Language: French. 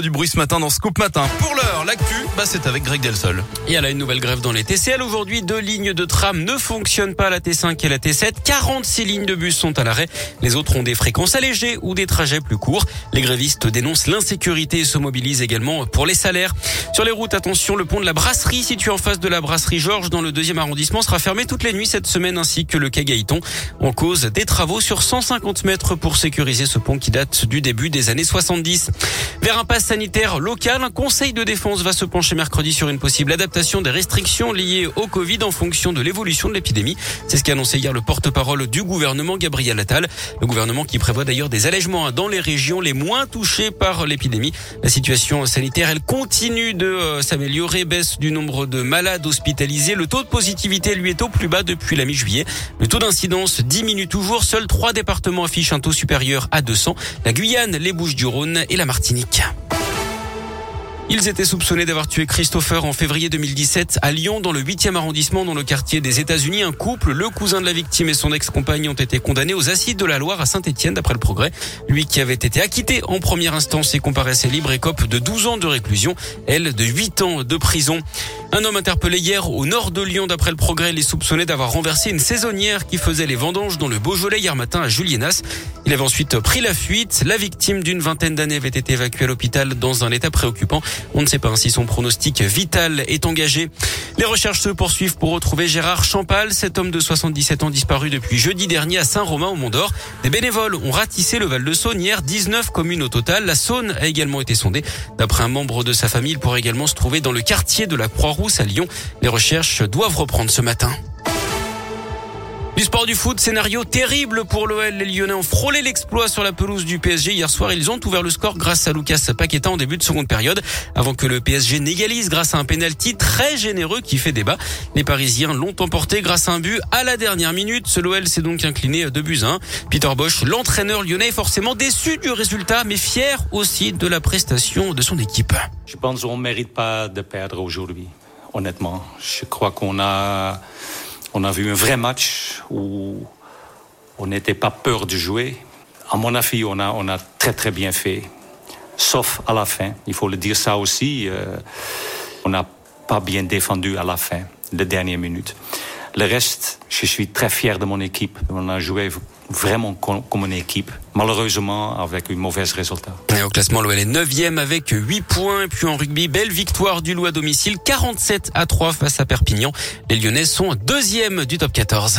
Du bruit ce matin dans Scoop Matin. Pour l'heure, l'actu, bah c'est avec Greg Delsol. Il y a une nouvelle grève dans les TCL. Aujourd'hui, deux lignes de tram ne fonctionnent pas, la T5 et la T7. 46 lignes de bus sont à l'arrêt. Les autres ont des fréquences allégées ou des trajets plus courts. Les grévistes dénoncent l'insécurité et se mobilisent également pour les salaires. Sur les routes, attention, le pont de la Brasserie, situé en face de la Brasserie Georges dans le deuxième arrondissement, sera fermé toutes les nuits cette semaine ainsi que le quai. En cause des travaux sur 150 mètres pour sécuriser ce pont qui date du début des années 70. Vers un pass sanitaire local, un conseil de défense va se pencher mercredi sur une possible adaptation des restrictions liées au Covid en fonction de l'évolution de l'épidémie. C'est ce qu'a annoncé hier le porte-parole du gouvernement, Gabriel Attal. Le gouvernement qui prévoit d'ailleurs des allègements dans les régions les moins touchées par l'épidémie. La situation sanitaire, elle continue de euh, s'améliorer, baisse du nombre de malades hospitalisés. Le taux de positivité, lui, est au plus bas depuis la mi-juillet. Le taux d'incidence diminue toujours. Seuls trois départements affichent un taux supérieur à 200. La Guyane, les Bouches-du-Rhône et la Martinique. Ils étaient soupçonnés d'avoir tué Christopher en février 2017 à Lyon, dans le 8e arrondissement, dans le quartier des États-Unis. Un couple, le cousin de la victime et son ex-compagne ont été condamnés aux assises de la Loire à Saint-Etienne, d'après le progrès. Lui qui avait été acquitté en première instance et comparaissait libre écope de 12 ans de réclusion, elle de 8 ans de prison. Un homme interpellé hier au nord de Lyon, d'après le progrès, les soupçonnés d'avoir renversé une saisonnière qui faisait les vendanges dans le Beaujolais hier matin à Julienas. Il avait ensuite pris la fuite. La victime d'une vingtaine d'années avait été évacuée à l'hôpital dans un état préoccupant. On ne sait pas si son pronostic vital est engagé. Les recherches se poursuivent pour retrouver Gérard Champal, cet homme de 77 ans disparu depuis jeudi dernier à Saint-Romain au Mont-d'Or. Des bénévoles ont ratissé le Val-de-Saône hier, 19 communes au total. La Saône a également été sondée. D'après un membre de sa famille, il pourrait également se trouver dans le quartier de la Croix-Rousse à Lyon. Les recherches doivent reprendre ce matin. Du sport du foot, scénario terrible pour l'OL. Les Lyonnais ont frôlé l'exploit sur la pelouse du PSG. Hier soir, ils ont ouvert le score grâce à Lucas Paqueta en début de seconde période, avant que le PSG n'égalise grâce à un penalty très généreux qui fait débat. Les Parisiens l'ont emporté grâce à un but à la dernière minute. Ce l'OL s'est donc incliné de buts 1. Peter Bosch, l'entraîneur lyonnais, est forcément déçu du résultat, mais fier aussi de la prestation de son équipe. Je pense qu'on ne mérite pas de perdre aujourd'hui, honnêtement. Je crois qu'on a on a vu un vrai match où on n'était pas peur de jouer. À mon avis, on a, on a très très bien fait. Sauf à la fin, il faut le dire ça aussi. Euh, on n'a pas bien défendu à la fin, les dernières minutes. Le reste, je suis très fier de mon équipe. On a joué vraiment comme une équipe, malheureusement avec un mauvais résultat. Au classement, l'OL est 9e avec 8 points. Puis en rugby, belle victoire du Loup à domicile, 47 à 3 face à Perpignan. Les Lyonnais sont deuxième du top 14.